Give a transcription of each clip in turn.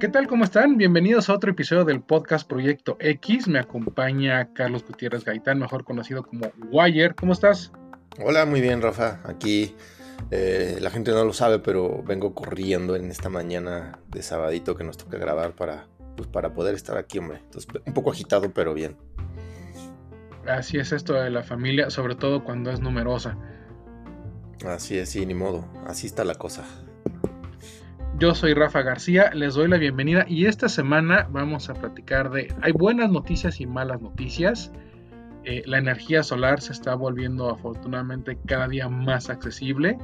¿Qué tal? ¿Cómo están? Bienvenidos a otro episodio del podcast Proyecto X. Me acompaña Carlos Gutiérrez Gaitán, mejor conocido como Wire. ¿Cómo estás? Hola, muy bien, Rafa. Aquí eh, la gente no lo sabe, pero vengo corriendo en esta mañana de sabadito que nos toca grabar para, pues, para poder estar aquí, hombre. Entonces, un poco agitado, pero bien. Así es esto de la familia, sobre todo cuando es numerosa. Así es, sí, ni modo. Así está la cosa. Yo soy Rafa García, les doy la bienvenida y esta semana vamos a platicar de... Hay buenas noticias y malas noticias. Eh, la energía solar se está volviendo afortunadamente cada día más accesible.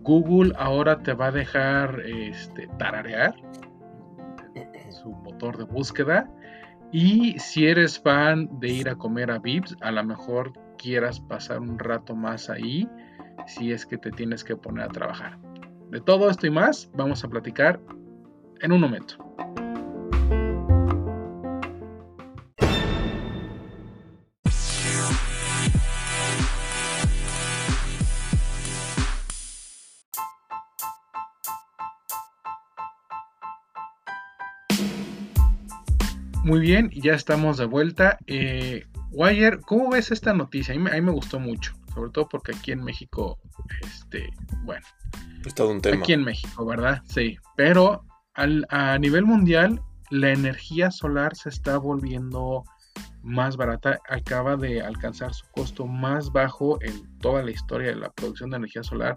Google ahora te va a dejar este, tararear su motor de búsqueda. Y si eres fan de ir a comer a Vips, a lo mejor quieras pasar un rato más ahí si es que te tienes que poner a trabajar. De todo esto y más vamos a platicar en un momento. Muy bien, ya estamos de vuelta. Eh, Wire, ¿cómo ves esta noticia? A mí, a mí, me gustó mucho, sobre todo porque aquí en México, este, bueno, es todo un tema. Aquí en México, ¿verdad? Sí. Pero a nivel mundial, la energía solar se está volviendo más barata. Acaba de alcanzar su costo más bajo en toda la historia de la producción de energía solar.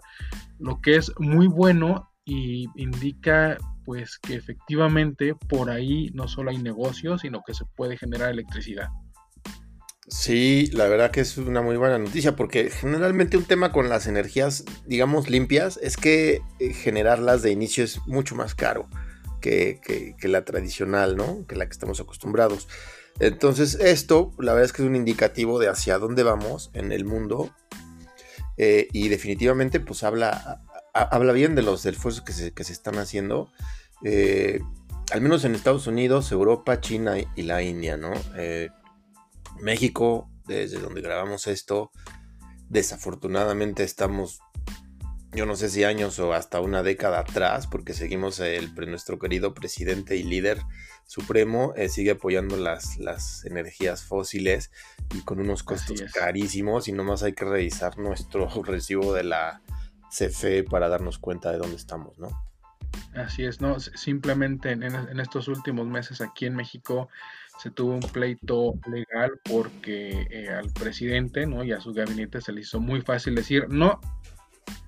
Lo que es muy bueno y indica pues que efectivamente por ahí no solo hay negocios, sino que se puede generar electricidad. Sí, la verdad que es una muy buena noticia porque generalmente un tema con las energías, digamos, limpias es que eh, generarlas de inicio es mucho más caro que, la tradicional, ¿no? Que la que estamos acostumbrados. Entonces esto, la verdad es que es un indicativo de hacia dónde vamos en el mundo eh, y definitivamente pues habla, habla bien de los esfuerzos que se, que se están haciendo. Eh, al menos en Estados Unidos, Europa, China y la India, ¿no? México, desde donde grabamos esto, desafortunadamente estamos, yo no sé si años o hasta una década atrás, porque seguimos el, nuestro querido presidente y líder supremo, eh, sigue apoyando las, las energías fósiles y con unos costos carísimos y nomás hay que revisar nuestro recibo de la CFE para darnos cuenta de dónde estamos, ¿no? Así es, ¿no? Simplemente en estos últimos meses aquí en México se tuvo un pleito legal porque eh, al presidente ¿no? y a su gabinete se le hizo muy fácil decir, no,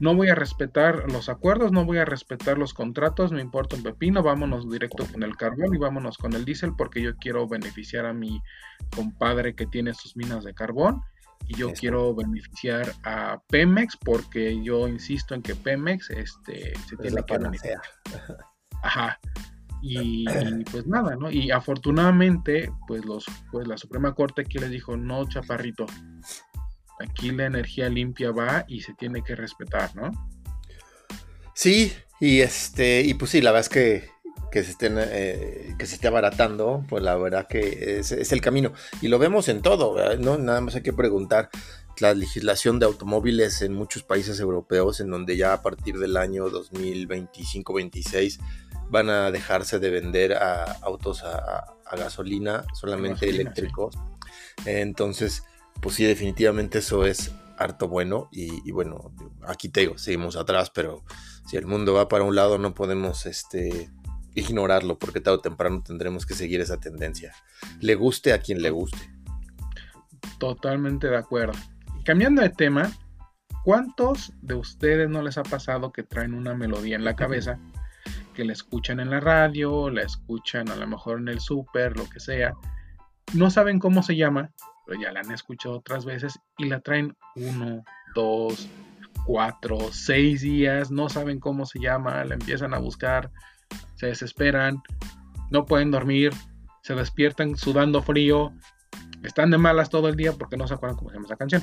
no voy a respetar los acuerdos, no voy a respetar los contratos, no importa un pepino, vámonos directo con el carbón y vámonos con el diésel porque yo quiero beneficiar a mi compadre que tiene sus minas de carbón y yo quiero beneficiar a Pemex porque yo insisto en que Pemex este, se tiene que beneficiar. Ajá. Y, pues nada, ¿no? Y afortunadamente, pues los, pues la Suprema Corte aquí les dijo, no, chaparrito, aquí la energía limpia va y se tiene que respetar, ¿no? Sí, y este, y pues sí, la verdad es que, que se estén, eh, que se esté abaratando, pues la verdad que es, es el camino. Y lo vemos en todo. ¿no? Nada más hay que preguntar la legislación de automóviles en muchos países europeos, en donde ya a partir del año 2025-26 van a dejarse de vender a autos a, gasolina, solamente eléctricos. Entonces, pues sí, definitivamente eso es harto bueno. Y, bueno, aquí te digo, seguimos atrás, pero si el mundo va para un lado, no podemos este, ignorarlo, porque tarde o temprano tendremos que seguir esa tendencia. Le guste a quien le guste. Totalmente de acuerdo. cambiando de tema, ¿cuántos de ustedes no les ha pasado que traen una melodía en la cabeza? La escuchan en la radio, la escuchan a lo mejor en el súper, lo que sea. No saben cómo se llama, pero ya la han escuchado otras veces y la traen uno, dos, cuatro, seis días, no saben cómo se llama, la empiezan a buscar, se desesperan, no pueden dormir, se despiertan sudando frío, están de malas todo el día porque no se acuerdan cómo se llama esa canción.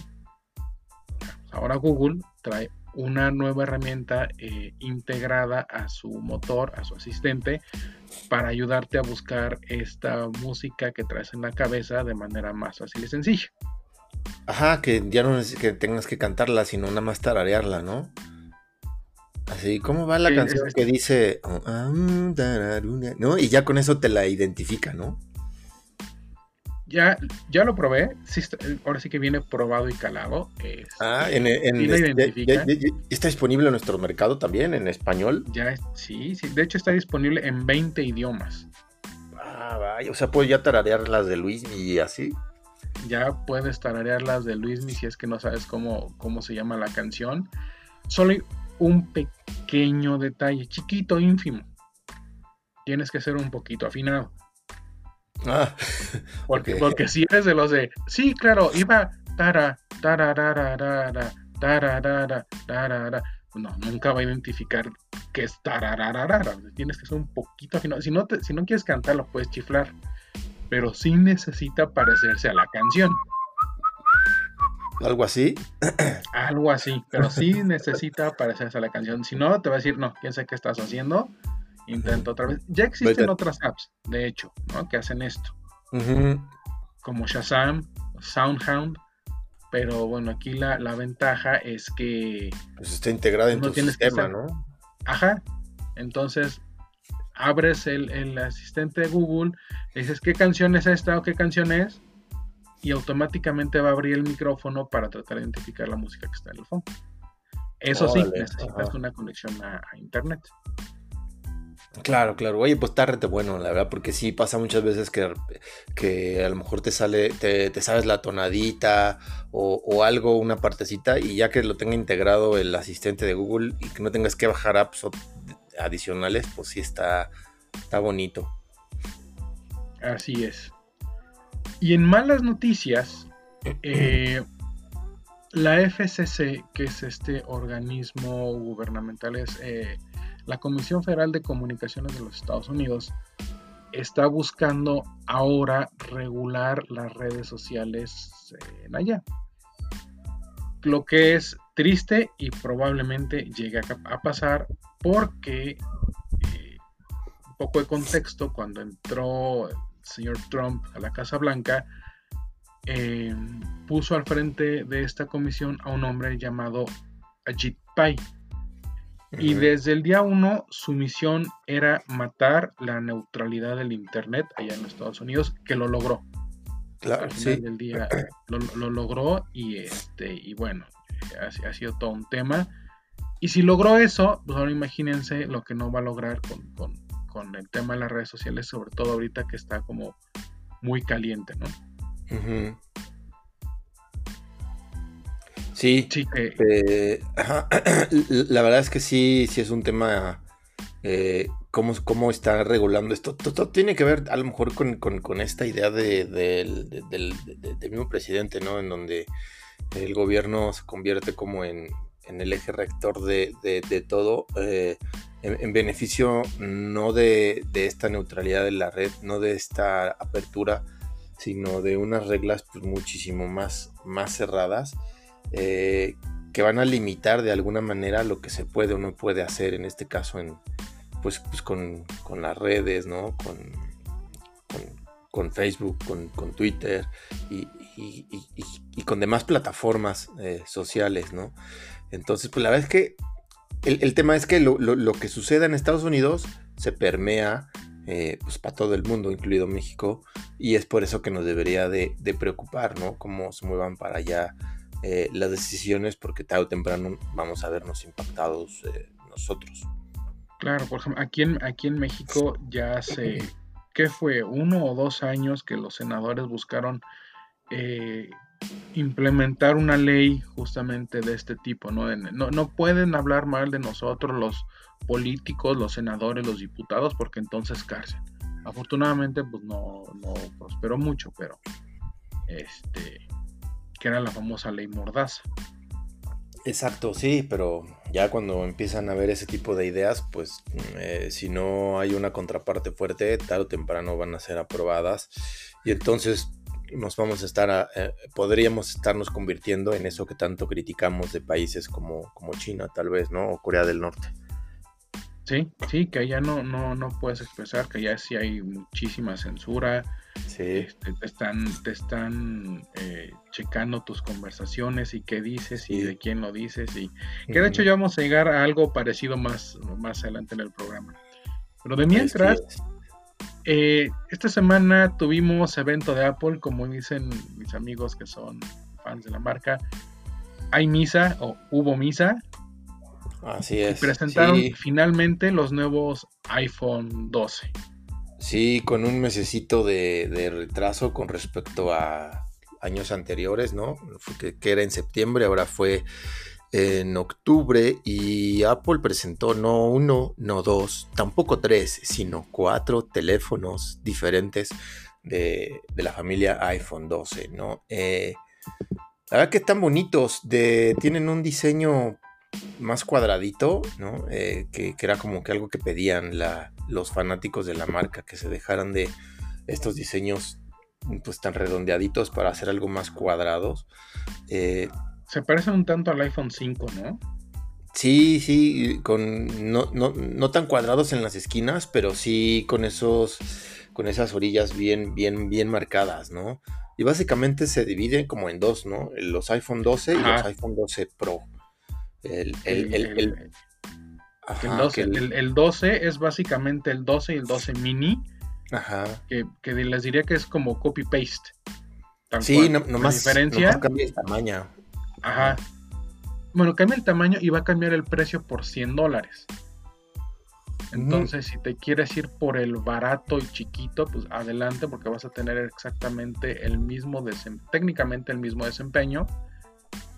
Ahora Google trae una nueva herramienta eh, integrada a su motor, a su asistente, para ayudarte a buscar esta música que traes en la cabeza de manera más fácil y sencilla. Ajá, que ya no es que tengas que cantarla, sino nada más tararearla, ¿no? Así, ¿cómo va la canción que dice, oh, ah, ¿no? Y ya con eso te la identifica, ¿no? Ya, ya lo probé, ahora sí que viene probado y calado. ah, en, este, está disponible en nuestro mercado también, en español. Ya, sí, sí, de hecho está disponible en 20 idiomas. Ah, vaya, o sea, puedes ya tararear las de Luis y así. Ya puedes tararear las de Luis si es que no sabes cómo, cómo se llama la canción. Solo un pequeño detalle, chiquito, ínfimo. Tienes que ser un poquito afinado. Ah, porque, porque si eres de los de, sí, claro, iba tara, tarararara, tararara, tarara. No, nunca va a identificar que es tarararara. Tienes que ser un poquito afinado. Si no, si no quieres cantarlo, puedes chiflar. Pero sí necesita parecerse a la canción. ¿Algo así? Algo así, pero sí necesita parecerse a la canción. Si no, te va a decir, no, quién sé qué estás haciendo. Intento otra vez. Ya existen otras apps, de hecho, ¿no? Que hacen esto. Como Shazam, Soundhound. Pero bueno, aquí la, ventaja es que. Pues está integrada en tu sistema, ¿no? Ajá. Entonces, abres el, el, asistente de Google, dices qué canción es esta o qué canción es, y automáticamente va a abrir el micrófono para tratar de identificar la música que está en el fondo. Eso sí, necesitas una conexión a, internet. Claro, claro. Oye, pues está rete bueno, la verdad, porque sí pasa muchas veces que, que a lo mejor te sale, te, sabes la tonadita o, algo, una partecita, y ya que lo tenga integrado el asistente de Google y que no tengas que bajar apps adicionales, pues sí está, está bonito. Así es. Y en malas noticias, eh, la FCC, que es este organismo gubernamental, es eh, la Comisión Federal de Comunicaciones de los Estados Unidos, está buscando ahora regular las redes sociales en allá. Lo que es triste y probablemente llegue a, pasar porque, eh, un poco de contexto, cuando entró señor Trump a la Casa Blanca, eh, puso al frente de esta comisión a un hombre llamado Ajit Pai. Y desde el día uno su misión era matar la neutralidad del Internet allá en Estados Unidos, que lo logró. Claro, Al final del día lo, logró y, este, y bueno, ha, sido todo un tema. Y si logró eso, pues ahora imagínense lo que no va a lograr con con el tema de las redes sociales, sobre todo ahorita que está como muy caliente, ¿no? Sí, eh, la verdad es que sí, sí es un tema, eh, cómo, está regulando esto. Todo, tiene que ver a lo mejor con, esta idea del mismo presidente, ¿no? En donde el gobierno se convierte como en, en el eje rector de, todo, eh, en, beneficio no de, esta neutralidad de la red, no de esta apertura, sino de unas reglas pues, muchísimo más, más cerradas eh, que van a limitar de alguna manera lo que se puede o no puede hacer, en este caso en, pues, pues con, las redes, ¿no? con, con, Facebook, con, Twitter y, con demás plataformas eh, sociales, ¿no? Entonces, pues la verdad es que el, tema es que lo, que suceda en Estados Unidos se permea eh, pues para todo el mundo, incluido México, y es por eso que nos debería de, preocupar, ¿no? Cómo se muevan para allá eh, las decisiones, porque tarde o temprano vamos a vernos impactados eh, nosotros. Claro, por ejemplo, aquí en, aquí en México ya hace, ¿qué fue? Uno o dos años que los senadores buscaron implementar una ley justamente de este tipo, ¿no? ¿no? No pueden hablar mal de nosotros los políticos, los senadores, los diputados, porque entonces cárcel. Afortunadamente, pues no, no prosperó mucho, pero este, que era la famosa ley Mordaza. Exacto, sí, pero ya cuando empiezan a ver ese tipo de ideas, pues eh, si no hay una contraparte fuerte, tarde o temprano van a ser aprobadas. Y entonces nos vamos a estar, eh, podríamos estarnos convirtiendo en eso que tanto criticamos de países como, como China, tal vez, ¿no? O Corea del Norte. Sí, sí, que allá no, no, no puedes expresar, que allá sí hay muchísima censura, Este, te están, te están eh, checando tus conversaciones y qué dices y de quién lo dices. Y que de hecho ya vamos a llegar a algo parecido más, más adelante en el programa. Pero de mientras, eh, esta semana tuvimos evento de Apple, como dicen mis amigos que son fans de la marca. Hay misa o hubo misa. Así es. Y presentaron finalmente los nuevos iPhone 12. Sí, con un mesecito de, retraso con respecto a años anteriores, ¿no? Que, era en septiembre, ahora fue en octubre y Apple presentó no uno, no dos, tampoco tres, sino cuatro teléfonos diferentes de, la familia iPhone 12, ¿no? Eh, la verdad que están bonitos, tienen un diseño más cuadradito, ¿no? Eh, que, era como que algo que pedían los fanáticos de la marca, que se dejaran de estos diseños pues tan redondeaditos para hacer algo más cuadrados. Eh, se parecen un tanto al iPhone 5, ¿no? Sí, sí, con no, no, tan cuadrados en las esquinas, pero sí con esos, con esas orillas bien, bien, bien marcadas, ¿no? Y básicamente se dividen como en dos, ¿no? Los iPhone 12 y los iPhone 12 Pro. El, el, el, el 12, es básicamente el 12 y el 12 mini. Ajá. Que, que les diría que es como copy-paste. Sí, no, nomás, diferencia, cambia el tamaño. Ajá. Bueno, cambia el tamaño y va a cambiar el precio por 100 dólares. Entonces, si te quieres ir por el barato y chiquito, pues adelante porque vas a tener exactamente el mismo, técnicamente el mismo desempeño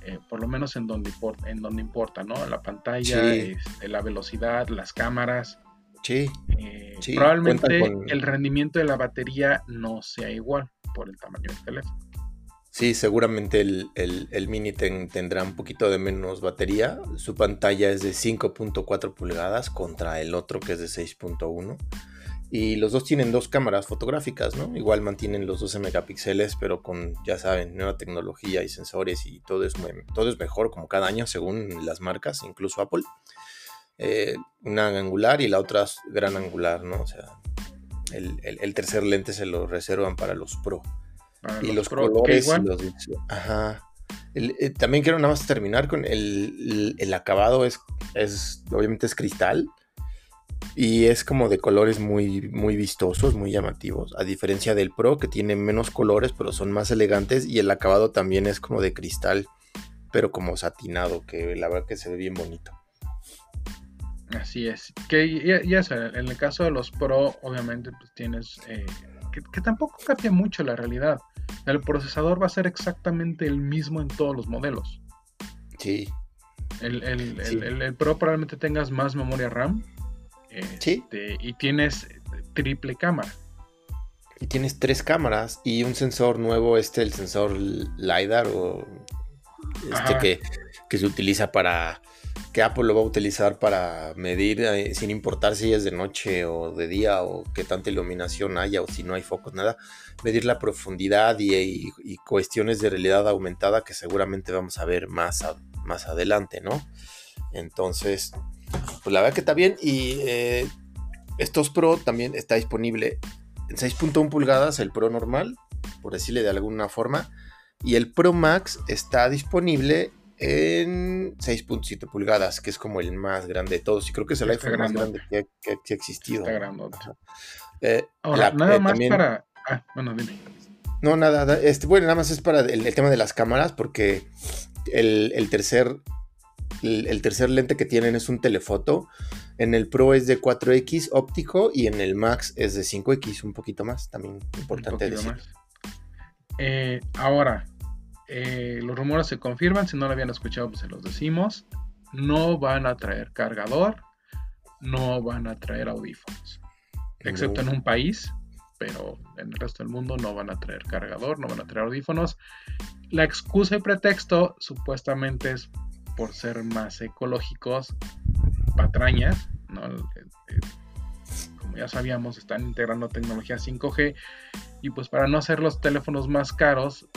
eh, por lo menos en donde, importa, en donde importa, ¿no? La pantalla, este, la velocidad, las cámaras. Sí. Eh, probablemente el rendimiento de la batería no sea igual por el tamaño del teléfono. Sí, seguramente el, Mini tendrá un poquito de menos batería. Su pantalla es de 5.4 pulgadas contra el otro que es de 6.1. Y los dos tienen dos cámaras fotográficas, ¿no? Igual mantienen los 12 megapíxeles, pero con, ya saben, nueva tecnología y sensores y todo es, todo es mejor como cada año según las marcas, incluso Apple. Eh, una angular y la otra gran angular, ¿no? O sea, el, tercer lente se lo reservan para los Pro. y los, colores y los... Ajá. Eh, también quiero nada más terminar con el, el acabado, es, es, obviamente es cristal y es como de colores muy, muy vistosos, muy llamativos. A diferencia del Pro, que tiene menos colores, pero son más elegantes. Y el acabado también es como de cristal, pero como satinado, que la verdad que se ve bien bonito. Así es. Que ya, sabes, en el caso de los Pro, obviamente, pues tienes. Eh, que, tampoco cambia mucho la realidad. El procesador va a ser exactamente el mismo en todos los modelos. Sí. El, el Pro probablemente tengas más memoria RAM este, y tienes triple cámara. Y tienes tres cámaras y un sensor nuevo, este, el sensor LiDAR, o este que, que, se utiliza para. que Apple lo va a utilizar para medir, eh, sin importar si es de noche o de día, o qué tanta iluminación haya, o si no hay focos, nada. Medir la profundidad y, cuestiones de realidad aumentada que seguramente vamos a ver más, más adelante, ¿no? Entonces, pues la verdad que está bien. Y eh, estos Pro también está disponible en 6.1 pulgadas, el Pro normal, por decirle de alguna forma. Y el Pro Max está disponible en 6.7 pulgadas, que es como el más grande de todos. Y creo que es el iPhone más grande que, ha existido. Eh, Ahora, nada eh, más para. Ah, bueno, dime. No, nada, este, bueno, nada más es para el, tema de las cámaras, porque el, el tercer el, tercer lente que tienen es un telefoto. En el Pro es de 4X óptico y en el Max es de 5X, un poquito más, también importante decir. Eh, ahora, eh, los rumores se confirman, si no lo habían escuchado, pues se los decimos. No van a traer cargador, no van a traer audífonos, excepto en un país, pero en el resto del mundo no van a traer cargador, no van a traer audífonos. La excusa y pretexto supuestamente es por ser más ecológicos, patrañas, eh, como ya sabíamos, están integrando tecnología 5G y pues para no hacer los teléfonos más caros,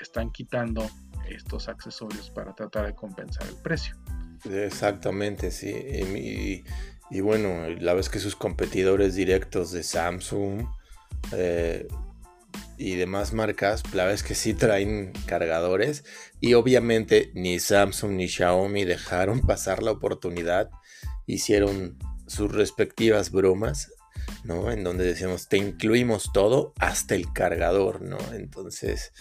están quitando estos accesorios para tratar de compensar el precio. Exactamente, sí. Y, bueno, la vez que sus competidores directos de Samsung, eh, y demás marcas, la verdad que sí traen cargadores y obviamente ni Samsung ni Xiaomi dejaron pasar la oportunidad, hicieron sus respectivas bromas, ¿no? En donde decíamos, te incluimos todo hasta el cargador, ¿no? Entonces,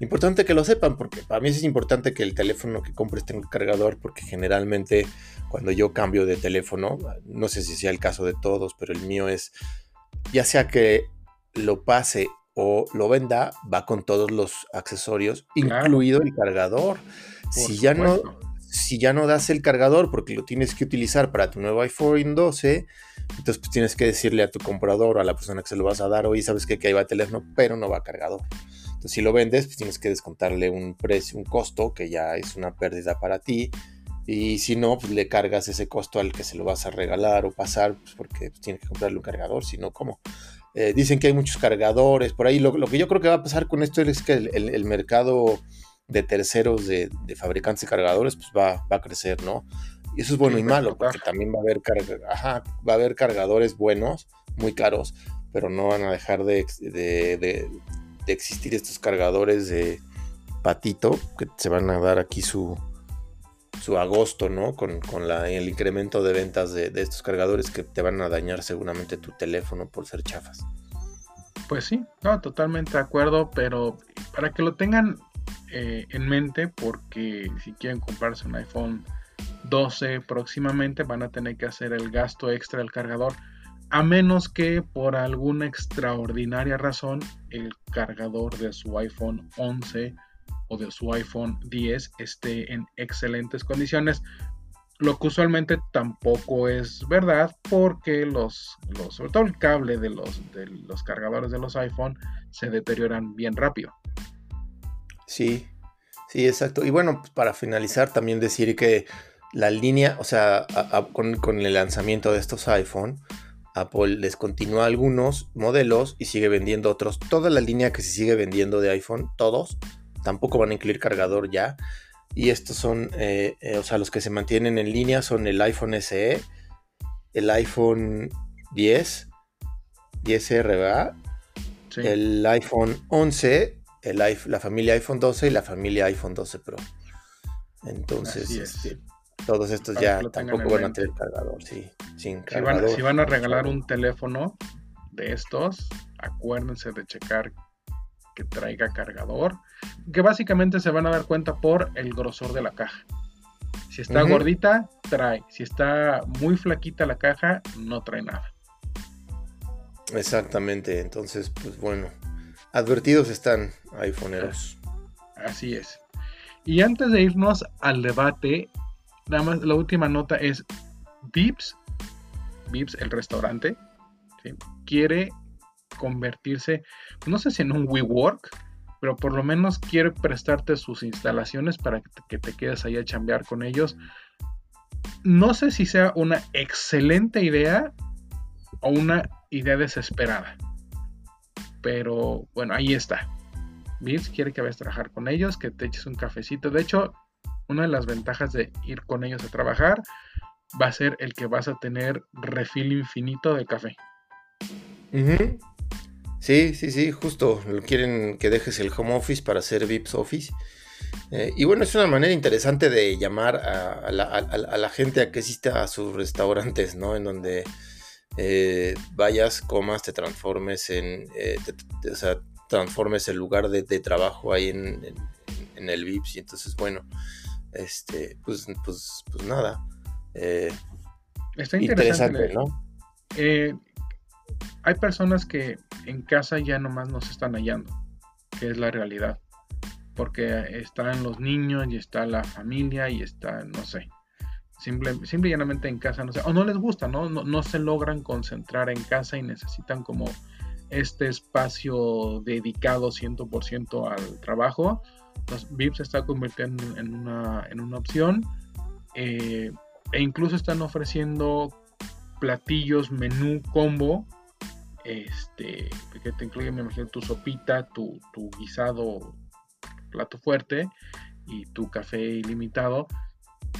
importante que lo sepan, porque para mí es importante que el teléfono que compres tenga un cargador, porque generalmente cuando yo cambio de teléfono, no sé si sea el caso de todos, pero el mío es, ya sea que lo pase o lo venda, va con todos los accesorios, incluido el cargador. si ya no si ya no das el cargador porque lo tienes que utilizar para tu nuevo iPhone 12, entonces pues tienes que decirle a tu comprador o a la persona que se lo vas a dar, oye, sabes que, que ahí va el teléfono, pero no va cargador. Entonces si lo vendes, pues tienes que descontarle un precio, un costo que ya es una pérdida para ti. Y si no, pues le cargas ese costo al que se lo vas a regalar o pasar, pues porque pues, tienes que comprarle un cargador, si no, ¿cómo? Eh, dicen que hay muchos cargadores por ahí. Lo, que yo creo que va a pasar con esto es que el mercado de terceros de, fabricantes de cargadores, pues va, a crecer, ¿no? Y eso es bueno y malo, porque también va a haber va a haber cargadores buenos, muy caros, pero no van a dejar de, existir estos cargadores de patito que se van a dar aquí su, su agosto, ¿no? Con, el incremento de ventas de, de, estos cargadores que te van a dañar seguramente tu teléfono por ser chafas. Pues sí, no, totalmente de acuerdo, pero para que lo tengan eh, en mente porque si quieren comprarse un iPhone 12 próximamente van a tener que hacer el gasto extra del cargador a menos que por alguna extraordinaria razón el cargador de su iPhone 11 o de su iPhone 10 esté en excelentes condiciones lo que usualmente tampoco es verdad porque los, sobre todo el cable de los, de los cargadores de los iPhone se deterioran bien rápido Sí, sí, exacto. Y bueno, pues para finalizar, también decir que la línea, o sea, con, el lanzamiento de estos iPhone, Apple descontinúa algunos modelos y sigue vendiendo otros. Toda la línea que se sigue vendiendo de iPhone, todos, tampoco van a incluir cargador ya. Y estos son, eh, eh, o sea, los que se mantienen en línea son el iPhone SE, el iPhone 10, 10R, el iPhone 11 la familia iPhone 12 y la familia iPhone 12 Pro. Entonces, este, todos estos ya tampoco van a tener cargador, sí, sin cargador. Si van, a regalar un teléfono de estos, acuérdense de checar que traiga cargador, que básicamente se van a dar cuenta por el grosor de la caja. Si está gordita, trae. Si está muy flaquita la caja, no trae nada. Exactamente, entonces, pues bueno, Advertidos están, iPhoneeros. Así es. Y antes de irnos al debate, nada más la última nota es Vips, Vips, el restaurante, quiere convertirse, no sé si en un WeWork, pero por lo menos quiere prestarte sus instalaciones para que te quedes ahí a chambear con ellos. No sé si sea una excelente idea o una idea desesperada. Pero bueno, ahí está. Vips quiere que vayas a trabajar con ellos, que te eches un cafecito. De hecho, una de las ventajas de ir con ellos a trabajar va a ser el que vas a tener refil infinito de café. Sí, sí, sí, justo. Quieren que dejes el home office para hacer Vips Office. Eh, y bueno, es una manera interesante de llamar a, la, gente a que asista a sus restaurantes, ¿no? En donde eh, vayas, comas, te transformes en, eh, o sea, transformes el lugar de, trabajo ahí en, el VIPS. Y entonces, bueno, este, pues, pues, pues nada. Eh, Está interesante, ¿no? Hay personas que en casa ya nomás nos están hallando, que es la realidad. Porque están los niños y está la familia y está, no sé, Simple, y llanamente en casa, no sé, o no les gusta, ¿no? ¿no? se logran concentrar en casa y necesitan como este espacio dedicado 100% al trabajo. Los VIP se está convirtiendo en una, en una opción eh, e incluso están ofreciendo platillos, menú, combo, este, que te incluye, me imagino, tu sopita, tu, tu guisado, plato fuerte y tu café ilimitado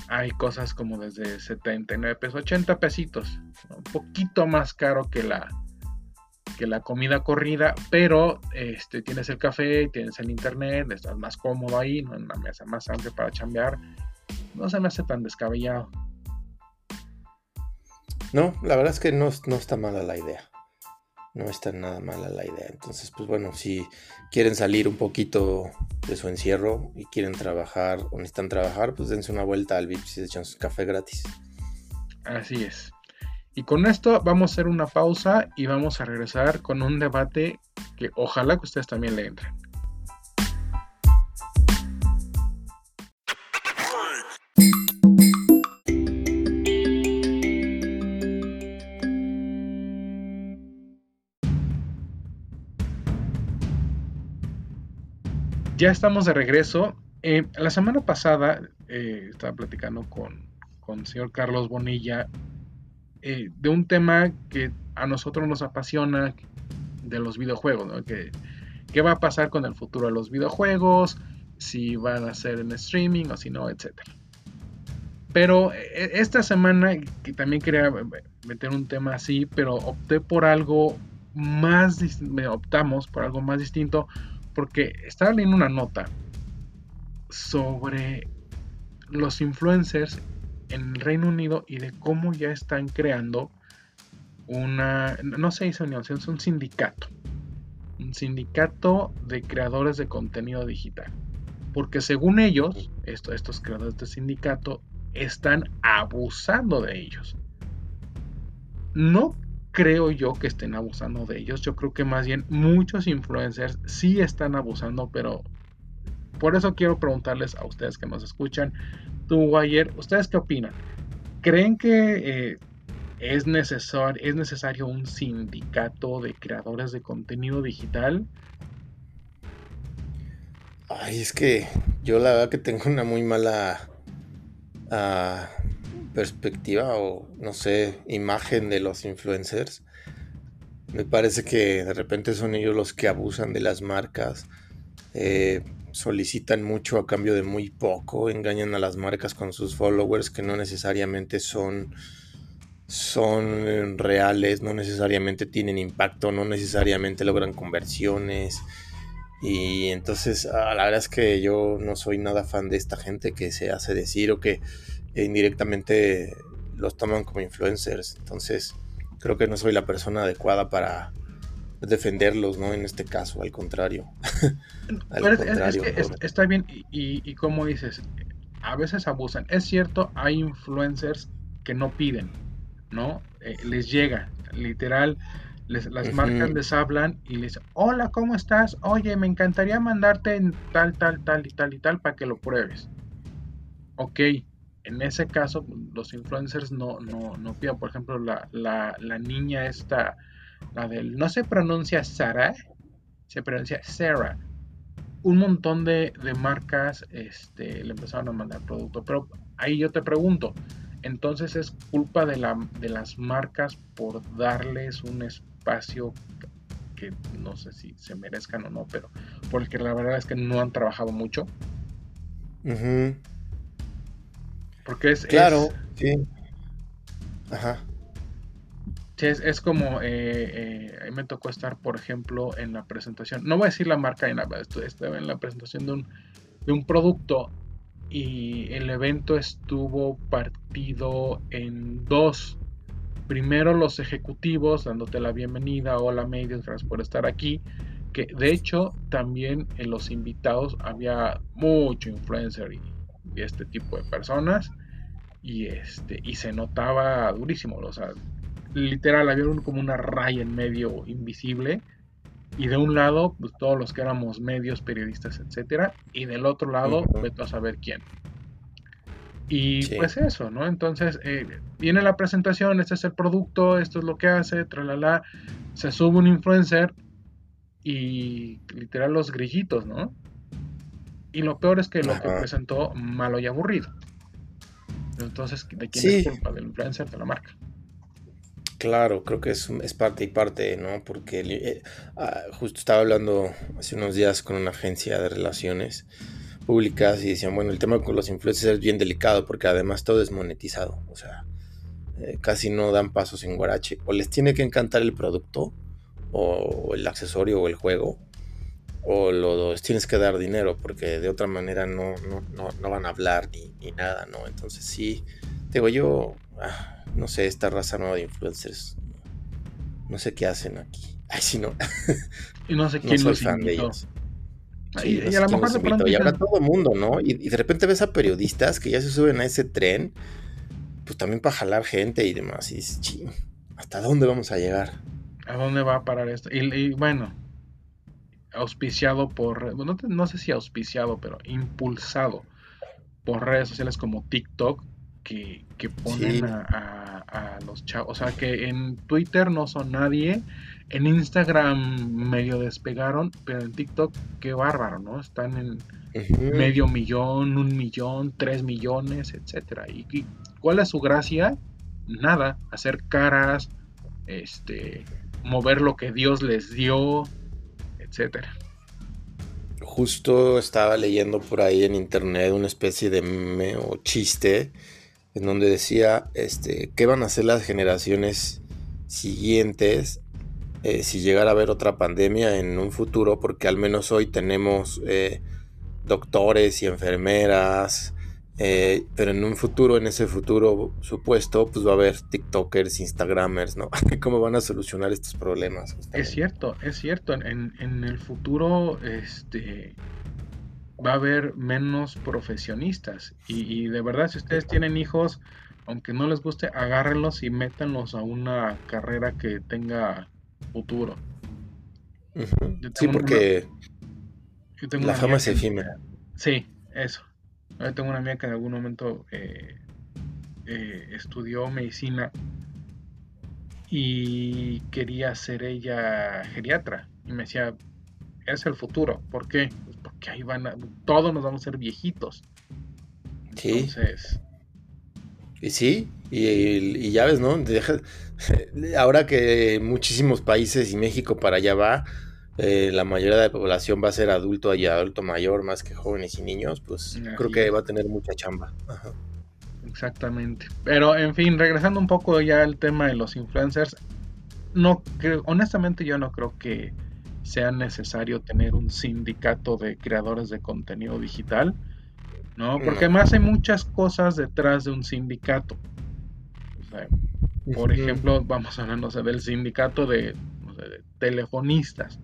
hay cosas como desde 79 pesos, 80 pesitos, un poquito más caro que la que la comida corrida, pero este, tienes el café, tienes el internet, estás más cómodo ahí, ¿no? en una mesa más amplia para chambear. No se me hace tan descabellado. No, la verdad es que no, no está mala la idea. No está nada mala la idea. Entonces, pues bueno, si quieren salir un poquito de su encierro y quieren trabajar o necesitan trabajar, pues dense una vuelta al Vips y echan su café gratis. Así es. Y con esto vamos a hacer una pausa y vamos a regresar con un debate que ojalá que ustedes también le entren. Ya estamos de regreso. Eh, la semana pasada eh, estaba platicando con, con el señor Carlos Bonilla eh, de un tema que a nosotros nos apasiona de los videojuegos, ¿no? Que, ¿Qué va a pasar con el futuro de los videojuegos? Si van a ser en streaming o si no, etc. Pero esta semana, que también quería meter un tema así, pero opté por algo más, optamos por algo más distinto, porque estaba leyendo una nota sobre los influencers en el Reino Unido y de cómo ya están creando una, no se dice unión, es un sindicato. Un sindicato de creadores de contenido digital. Porque según ellos, estos creadores de sindicato están abusando de ellos. No creo yo que estén abusando de ellos. Yo creo que más bien muchos influencers sí están abusando, pero por eso quiero preguntarles a ustedes que nos escuchan, tú, Guayer, ¿ustedes qué opinan? ¿Creen que eh, es, necesario, es necesario un sindicato de creadores de contenido digital? Ay, es que yo la verdad que tengo una muy mala ah, perspectiva o no sé, imagen de los influencers. Me parece que de repente son ellos los que abusan de las marcas. Eh, solicitan mucho a cambio de muy poco, engañan a las marcas con sus followers que no necesariamente son son reales, no necesariamente tienen impacto, no necesariamente logran conversiones. Y entonces, la verdad es que yo no soy nada fan de esta gente que se hace decir o que indirectamente los toman como influencers. Entonces, creo que no soy la persona adecuada para, defenderlos, ¿no? En este caso, al contrario. está bien, y, como dices, a veces abusan. Es cierto, hay influencers que no piden, ¿no? Eh, les llega, literal, les, las marcas les hablan y les hola, ¿cómo estás? Oye, me encantaría mandarte en tal, tal, tal y tal y tal para que lo pruebes. Ok, en ese caso, los influencers no, no, no piden, por ejemplo, la, la, la niña esta la del, no se pronuncia Sara, se pronuncia Sarah. Un montón de, marcas este, le empezaron a mandar producto. Pero ahí yo te pregunto, entonces es culpa de, la, de las marcas por darles un espacio que no sé si se merezcan o no, pero porque la verdad es que no han trabajado mucho. Porque es... Claro, sí. Ajá. Sí, es, como, eh, eh, a mí me tocó estar, por ejemplo, en la presentación, no voy a decir la marca ni nada, estaba en la presentación de un, de un producto y el evento estuvo partido en dos. Primero los ejecutivos dándote la bienvenida, hola medios, gracias por estar aquí. Que de hecho también en los invitados había mucho influencer y, y este tipo de personas y este y se notaba durísimo, o sea, literal había como una raya en medio invisible y de un lado pues, todos los que éramos medios, periodistas, etcétera, y del otro lado uh a saber quién. Y pues eso, ¿no? Entonces eh, viene la presentación, este es el producto, esto es lo que hace, tralala, se sube un influencer y literal los grillitos, ¿no? Y lo peor es que lo que presentó malo y aburrido. Entonces, ¿de quién es culpa? ¿Del influencer de la marca? Claro, creo que es, es parte y parte, ¿no? Porque eh, ah, justo estaba hablando hace unos días con una agencia de relaciones públicas y decían, bueno, el tema con los influencers es bien delicado porque además todo es monetizado, o sea, eh, casi no dan pasos en guarache. O les tiene que encantar el producto o el accesorio o el juego, o los tienes que dar dinero, porque de otra manera no, no, van a hablar ni, nada, ¿no? Entonces sí, digo yo, ah, no sé, esta raza nueva de influencers, no sé qué hacen aquí. Ay, sí, no. Y no sé quién no soy fan de ellos. y, a lo mejor de y ahora todo el mundo, ¿no? Y, de repente ves a periodistas que ya se suben a ese tren, pues también para jalar gente y demás. Y dices, ching, ¿hasta dónde vamos a llegar? ¿A dónde va a parar esto? Y, bueno, auspiciado por, no, no, sé si auspiciado, pero impulsado por redes sociales como TikTok, que, que ponen a, a, los chavos. O sea, que en Twitter no son nadie, en Instagram medio despegaron, pero en TikTok, qué bárbaro, ¿no? Están en medio millón, un millón, tres millones, etcétera. ¿Y, cuál es su gracia? Nada, hacer caras, este, mover lo que Dios les dio, etcétera. Justo estaba leyendo por ahí en internet una especie de meme o chiste en donde decía este, qué van a hacer las generaciones siguientes eh, si llegara a haber otra pandemia en un futuro, porque al menos hoy tenemos eh, doctores y enfermeras, eh, pero en un futuro, en ese futuro supuesto, pues va a haber TikTokers, Instagramers, ¿no? ¿Cómo van a solucionar estos problemas? Es cierto, es cierto. En, en, el futuro, este va a haber menos profesionistas. Y, y, de verdad, si ustedes tienen hijos, aunque no les guste, agárrenlos y métanlos a una carrera que tenga futuro. Sí, porque la fama es efímera. Sí, eso. Yo tengo una amiga que en algún momento eh, eh, estudió medicina y quería ser ella geriatra. Y me decía, es el futuro. ¿Por qué? Pues porque ahí van a, todos nos vamos a ser viejitos. Sí. Entonces. Y sí, y, ya ves, ¿no? ahora que muchísimos países y México para allá va, eh, la mayoría de la población va a ser adulto y adulto mayor más que jóvenes y niños, pues creo que va a tener mucha chamba. Exactamente. Pero en fin, regresando un poco ya al tema de los influencers, no honestamente yo no creo que sea necesario tener un sindicato de creadores de contenido digital, ¿no? Porque además hay muchas cosas detrás de un sindicato. por ejemplo, vamos hablando del sindicato de, telefonistas,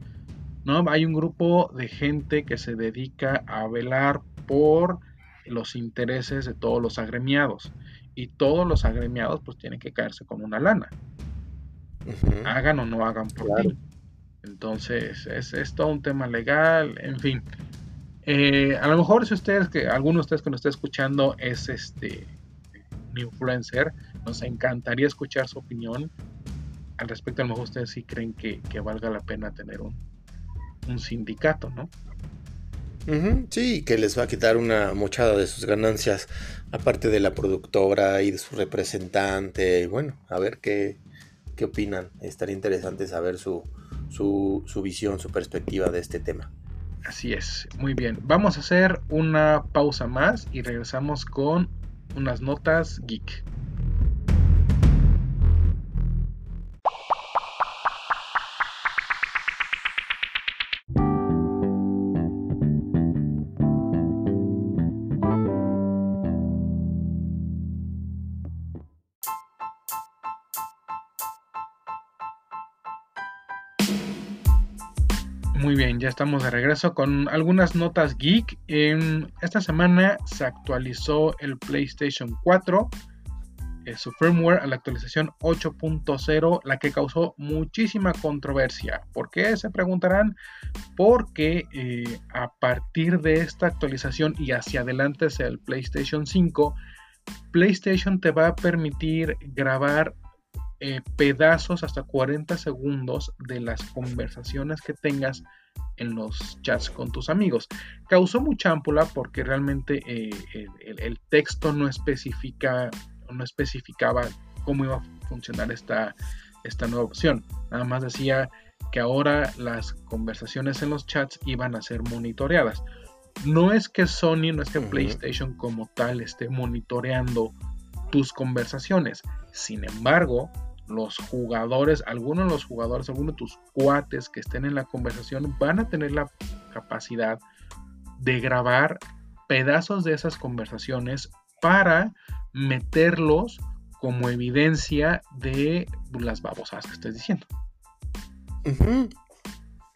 ¿no? Hay un grupo de gente que se dedica a velar por los intereses de todos los agremiados y todos los agremiados pues tienen que caerse con una lana. Hagan o no hagan por ti. Entonces, es, todo un tema legal, en fin. Eh, a lo mejor si ustedes, que alguno de ustedes que nos está escuchando es este un influencer, nos encantaría escuchar su opinión al respecto. A lo mejor ustedes sí creen que, valga la pena tener un, sindicato, ¿no? sí, que les va a quitar una mochada de sus ganancias, aparte de la productora y de su representante. Bueno, a ver qué, qué opinan. Estaría interesante saber su, su, su visión, su perspectiva de este tema. Así es, muy bien. Vamos a hacer una pausa más y regresamos con unas notas geek. Ya estamos de regreso con algunas notas geek. En esta semana se actualizó el PlayStation 4, eh, su firmware a la actualización 8.0, la que causó muchísima controversia. ¿Por qué? Se preguntarán. Porque eh, a partir de esta actualización y hacia adelante sea el PlayStation 5, PlayStation te va a permitir grabar eh, pedazos hasta 40 segundos de las conversaciones que tengas en los chats con tus amigos. Causó mucha ámpula porque realmente eh, el, texto no, especifica, no especificaba cómo iba a funcionar esta, esta nueva opción. Nada más decía que ahora las conversaciones en los chats iban a ser monitoreadas. No es que Sony, no es que PlayStation como tal esté monitoreando tus conversaciones. Sin embargo, los jugadores, algunos de los jugadores, algunos de tus cuates que estén en la conversación van a tener la capacidad de grabar pedazos de esas conversaciones para meterlos como evidencia de las babosadas que estés diciendo.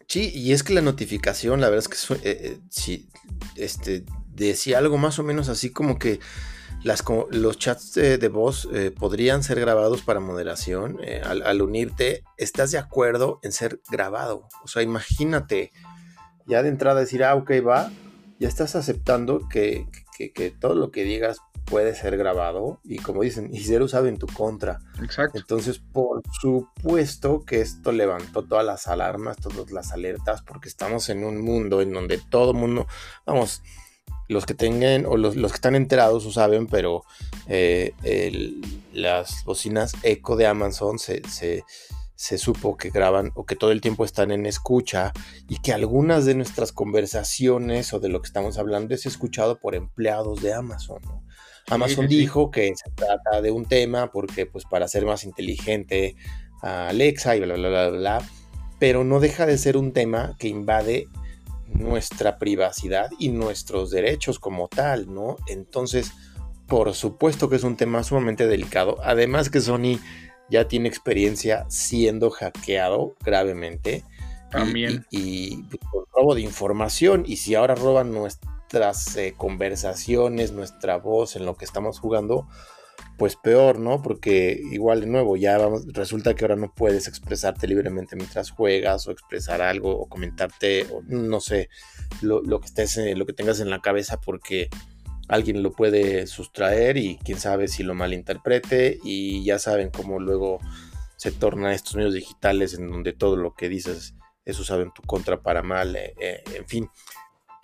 Sí, y es que la notificación, la verdad es que eh, eh, este, decía algo más o menos así como que las, los chats de, voz eh, podrían ser grabados para moderación. Al, unirte, ¿estás de acuerdo en ser grabado? O sea, imagínate, ya de entrada decir, ah, ok, va, ya estás aceptando que, que todo lo que digas puede ser grabado y como dicen, y ser usado en tu contra. Exacto. Entonces, por supuesto que esto levantó todas las alarmas, todas las alertas, porque estamos en un mundo en donde todo mundo, vamos, los que tengan o los, que están enterados lo saben, pero eh, las bocinas Echo de Amazon se, se, se supo que graban o que todo el tiempo están en escucha y que algunas de nuestras conversaciones o de lo que estamos hablando es escuchado por empleados de Amazon. ¿no? Amazon dijo que se trata de un tema porque pues para ser más inteligente a Alexa y bla, bla, bla, bla, pero no deja de ser un tema que invade nuestra privacidad y nuestros derechos como tal, ¿no? Entonces, por supuesto que es un tema sumamente delicado, además que Sony ya tiene experiencia siendo hackeado gravemente. También. Y, y, robo de información, y si ahora roban nuestra nuestras eh, conversaciones, nuestra voz en lo que estamos jugando, pues peor, ¿no? Porque igual de nuevo, ya vamos, resulta que ahora no puedes expresarte libremente mientras juegas o expresar algo o comentarte, o no sé, lo, que estés, eh, lo que tengas en la cabeza porque alguien lo puede sustraer y quién sabe si lo malinterprete y ya saben cómo luego se torna estos medios digitales en donde todo lo que dices es usado en tu contra para mal, eh, en fin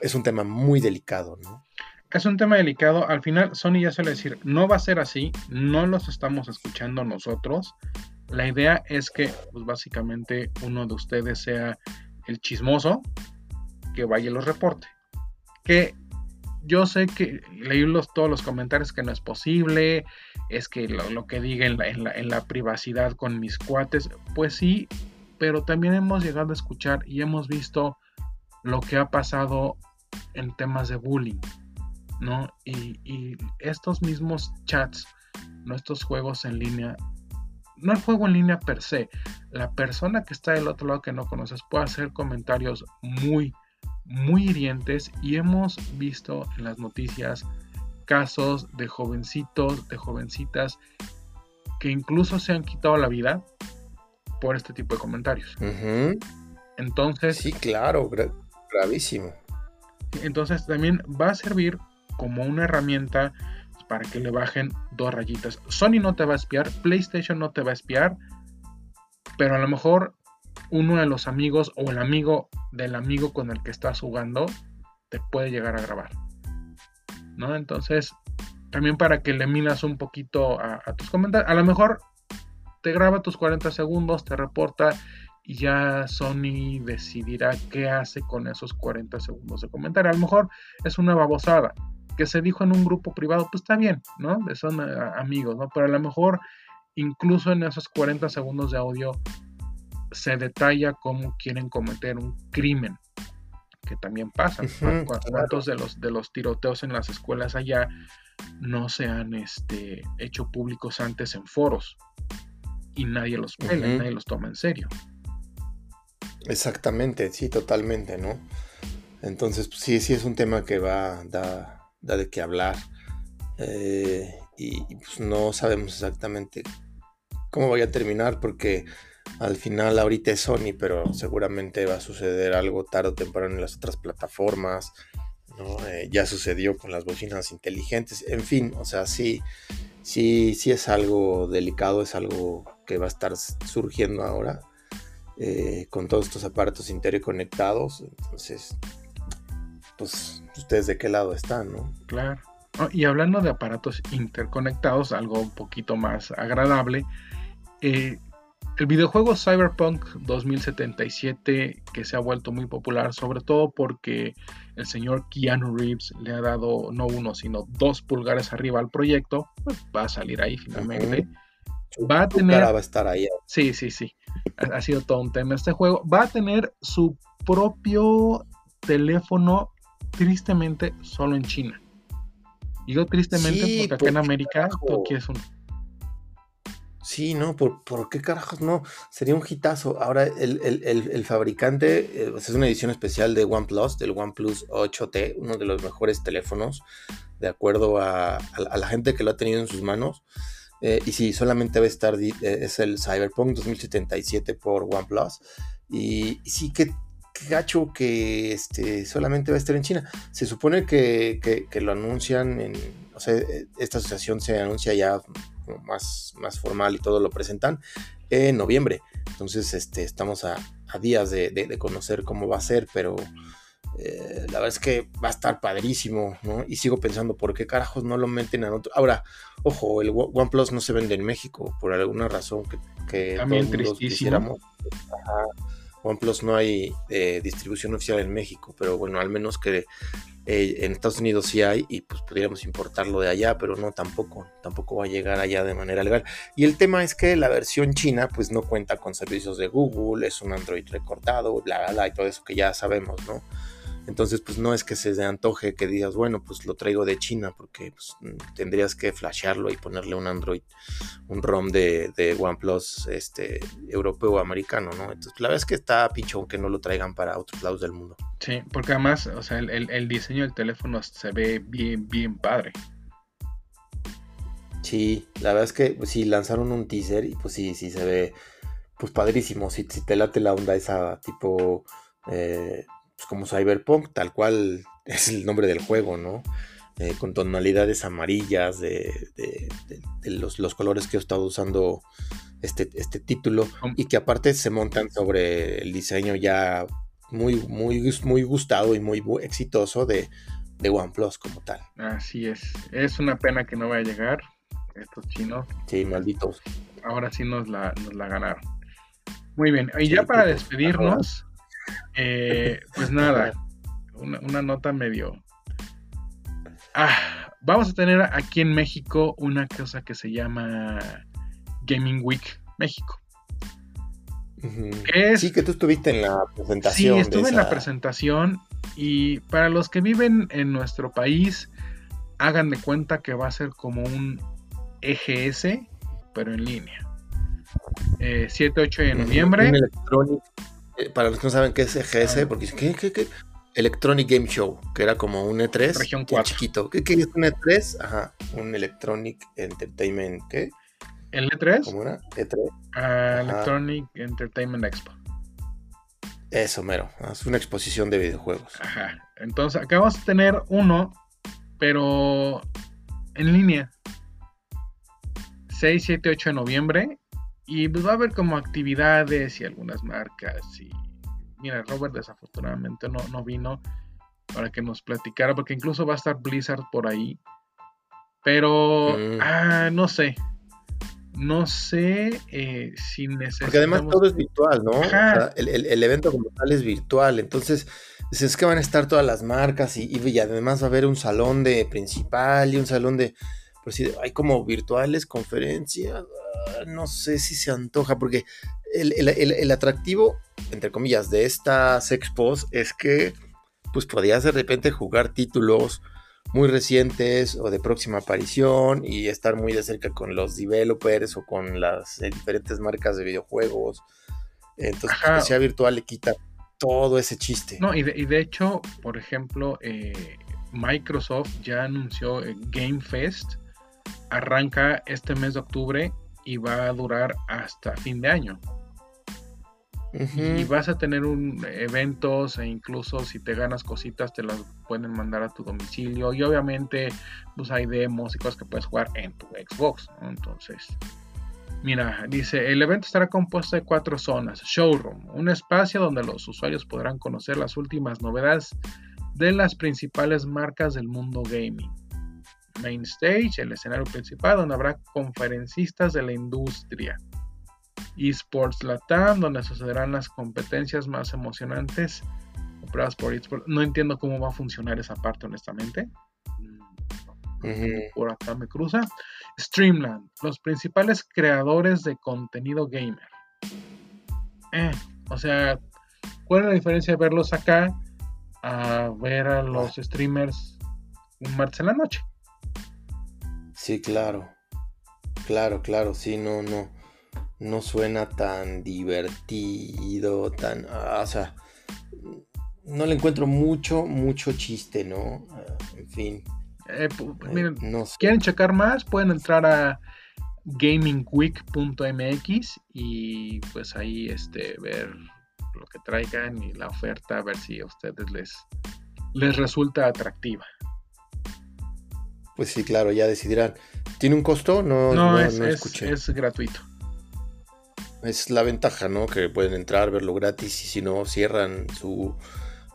es un tema muy delicado, ¿no? Es un tema delicado. Al final, Sony ya suele decir, no va a ser así, no los estamos escuchando nosotros. La idea es que, pues básicamente, uno de ustedes sea el chismoso que vaya y los reporte. Que yo sé que leí todos los comentarios que no es posible, es que lo, que diga en la, en la privacidad con mis cuates, pues sí, pero también hemos llegado a escuchar y hemos visto lo que ha pasado en temas de bullying, ¿no? Y, estos mismos chats, nuestros juegos en línea, no el juego en línea per se, la persona que está del otro lado que no conoces puede hacer comentarios muy, muy hirientes y hemos visto en las noticias casos de jovencitos, de jovencitas que incluso se han quitado la vida por este tipo de comentarios. Entonces... Sí, claro, gravísimo. Entonces también va a servir como una herramienta para que le bajen dos rayitas. Sony no te va a espiar, PlayStation no te va a espiar, pero a lo mejor uno de los amigos o el amigo del amigo con el que estás jugando te puede llegar a grabar. ¿No? Entonces, también para que le minas un poquito a, a tus comentarios, a lo mejor te graba tus 40 segundos, te reporta y ya Sony decidirá qué hace con esos 40 segundos de comentario. A lo mejor es una babosada que se dijo en un grupo privado, pues está bien, ¿no? Son eh, amigos, ¿no? Pero a lo mejor incluso en esos 40 segundos de audio se detalla cómo quieren cometer un crimen, que también pasa. ¿Cuántos de los, de los tiroteos en las escuelas allá no se han este, hecho públicos antes en foros? Y nadie los pela, nadie los toma en serio. Exactamente, sí, totalmente, ¿no? Entonces, pues, sí, sí es un tema que va, da, da de qué hablar. Eh, y, pues no sabemos exactamente cómo vaya a terminar porque al final ahorita es Sony, pero seguramente va a suceder algo tarde o temprano en las otras plataformas. ¿no? Eh, ya sucedió con las bocinas inteligentes. En fin, o sea, sí, sí, sí es algo delicado, es algo que va a estar surgiendo ahora. Eh, con todos estos aparatos interconectados. Entonces, pues, ustedes de qué lado están, ¿no? Claro. y hablando de aparatos interconectados, algo un poquito más agradable, eh, el videojuego Cyberpunk 2077, que se ha vuelto muy popular, sobre todo porque el señor Keanu Reeves le ha dado no uno, sino dos pulgares arriba al proyecto, pues va a salir ahí finalmente. va a tener. va a estar ahí. Sí, sí, sí. Ha, ha sido todo un tema este juego. Va a tener su propio teléfono, tristemente, solo en China. Digo tristemente Sí, porque acá en ¿por qué América tú quieres un. Sí, no, ¿por, por qué carajos no? Sería un hitazo. Ahora, el, el- el- el fabricante eh, es una edición especial de OnePlus, del OnePlus 8T, uno de los mejores teléfonos, de acuerdo a, a- a la gente que lo ha tenido en sus manos. Eh, y sí, solamente va a estar, eh, es el Cyberpunk 2077 por OnePlus. Y, y sí, qué, qué gacho que este, solamente va a estar en China. Se supone que, que- que lo anuncian en, o sea, esta asociación se anuncia ya como más, más formal y todo lo presentan en noviembre. Entonces, este, estamos a, a días de, de- de conocer cómo va a ser, pero eh, la verdad es que va a estar padrísimo, ¿no? Y sigo pensando, ¿por qué carajos no lo meten a otro? Ahora, ojo, el One- OnePlus no se vende en México por alguna razón que, que También todo el mundo tristísimo. quisiéramos. Ajá. OnePlus no hay eh, distribución oficial en México, pero bueno, al menos que eh, en Estados Unidos sí hay y pues podríamos importarlo de allá, pero no tampoco, tampoco va a llegar allá de manera legal. Y el tema es que la versión china pues no cuenta con servicios de Google, es un Android recortado, bla, bla, bla, y todo eso que ya sabemos, ¿no? Entonces, pues no es que se te antoje que digas, bueno, pues lo traigo de China, porque pues, tendrías que flashearlo y ponerle un Android, un ROM de, de OnePlus este, europeo o americano, ¿no? Entonces, la verdad es que está pinchón que no lo traigan para otros lados del mundo. Sí, porque además, o sea, el, el- el diseño del teléfono se ve bien, bien padre. Sí, la verdad es que pues, sí lanzaron un teaser y pues sí, sí se ve pues padrísimo. Si, si te late la onda esa tipo eh, pues, como Cyberpunk, tal cual es el nombre del juego, ¿no? Eh, con tonalidades amarillas de, de- de- de los, los colores que he estado usando este, este título y que aparte se montan sobre el diseño ya muy, muy, muy gustado y muy exitoso de, de OnePlus como tal. Así es. Es una pena que no vaya a llegar. Estos chinos Sí, malditos. ahora sí nos la, nos la ganaron. Muy bien. Y Sí, ya para despedirnos, eh, pues nada, una, una nota medio. Ah, vamos a tener aquí en México una cosa que se llama Gaming Week México. Sí, que tú estuviste en la Sí, presentación. de estuve en la presentación y para los que viven en nuestro país, hagan de cuenta que va a ser como un EGS, pero en línea. Eh, 7-8 de noviembre. Para los que no saben qué es EGS, porque ¿qué, qué, qué? Electronic Game Show, que era como un E3. Región ya 4. chiquito. ¿Qué, qué es un E3? Ajá, un Electronic Entertainment, ¿qué? El E3, ¿Cómo era? E3. ah. Electronic Entertainment Expo. Eso, mero. Es una exposición de videojuegos. Ajá. Entonces, acá vamos a tener uno, pero en línea. 6, 7, 8 de noviembre. Y pues va a haber como actividades y algunas marcas. Y mira, Robert desafortunadamente no, no vino para que nos platicara, porque incluso va a estar Blizzard por ahí. Pero, Mm. ah, no sé. No sé eh, si necesitamos. Porque además todo es virtual, ¿no? O Ajá. sea, el, el- el evento como tal es virtual. Entonces, pues, es que van a estar todas las marcas y, y además va a haber un salón de principal y un salón de. Pero si hay como virtuales, conferencias. No sé si se antoja, porque el, el- el- el atractivo, entre comillas, de estas expos es que pues podías de repente jugar títulos muy recientes o de próxima aparición y estar muy de cerca con los developers o con las eh, diferentes marcas de videojuegos. Entonces, pues, Ajá. que sea virtual le quita todo ese chiste. No, y de, y de hecho, por ejemplo, eh, Microsoft ya anunció eh, Game Fest. Arranca este mes de octubre y va a durar hasta fin de año. Y vas a tener un, eventos e incluso si te ganas cositas te las pueden mandar a tu domicilio. Y obviamente pues hay demos y cosas que puedes jugar en tu Xbox. ¿no? Entonces, mira, dice, el evento estará compuesto de cuatro zonas. Showroom, un espacio donde los usuarios podrán conocer las últimas novedades de las principales marcas del mundo gaming. Main Stage, el escenario principal donde habrá conferencistas de la industria. eSports Latam, donde sucederán las competencias más emocionantes operadas por eSports. No entiendo cómo va a funcionar esa parte, honestamente. por acá me cruza. Streamland, los principales creadores de contenido gamer. Eh, o sea, ¿cuál es la diferencia de verlos acá a ver a los streamers un martes en la noche? Sí, claro. Claro, claro, sí, no, no. No suena tan divertido, tan. Ah, o sea, no le encuentro mucho, mucho chiste, ¿no? Ah, en fin. Eh, miren, quieren checar más, pueden entrar a gamingweek.mx y pues ahí este ver lo que traigan y la oferta a ver si a ustedes les les resulta atractiva. Pues sí, claro, ya decidirán. ¿Tiene un costo? No, no, es, es, gratuito. Es la ventaja, ¿no? Que pueden entrar, verlo gratis y si no, cierran su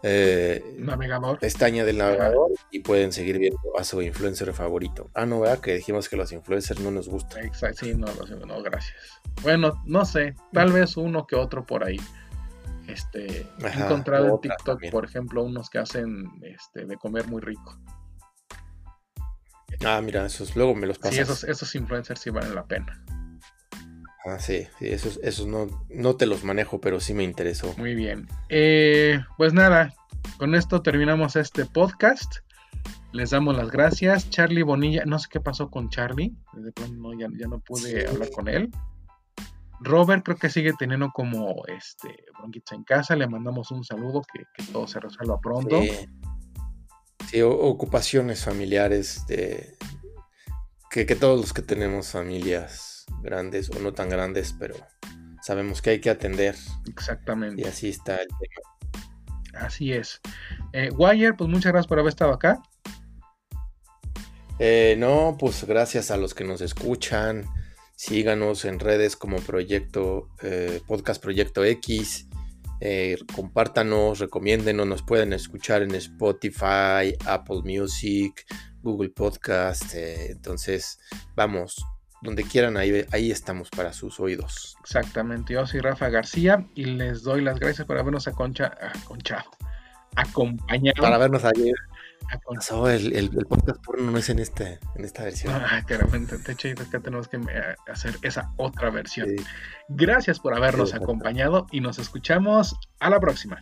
eh, navegador. Pestaña del navegador y pueden seguir viendo a su influencer favorito. Ah, no, ¿verdad? Que dijimos que los influencers no nos gustan. Exacto, sí, no, no, gracias. Bueno, no sé, tal vez uno que otro por ahí. Este, he encontrado en TikTok, por ejemplo, unos que hacen este, de comer muy rico. Ah, mira, esos luego me los pasas. Sí, esos, esos influencers sí valen la pena. Ah, sí, sí esos, esos no, no te los manejo, pero sí me interesó. Muy bien. Eh, pues nada, con esto terminamos este podcast. Les damos las gracias. Charlie Bonilla, no sé qué pasó con Charlie. Desde pronto ya, no pude hablar con él. Robert creo que sigue teniendo como este bronquitis en casa. Le mandamos un saludo, que, todo se resuelva pronto. Sí, ocupaciones familiares de que, que todos los que tenemos familias grandes o no tan grandes, pero sabemos que hay que atender. Exactamente. Y así está el tema. Así es. Eh, Wire, pues muchas gracias por haber estado acá. Eh, no, pues gracias a los que nos escuchan. Síganos en redes como Proyecto eh, Podcast Proyecto X. Eh, compártanos, recomiéndenos, nos pueden escuchar en Spotify, Apple Music, Google Podcast. entonces, vamos, donde quieran, ahí, ahí estamos para sus oídos. Exactamente, yo soy Rafa García y les doy las gracias por habernos aconcha, aconchado, acompañado. Para vernos ayer. El, el, podcast porno no es en, este, en esta versión. Ah, claramente, de hecho, acá tenemos que hacer esa otra versión. Gracias por habernos acompañado y nos escuchamos a la próxima.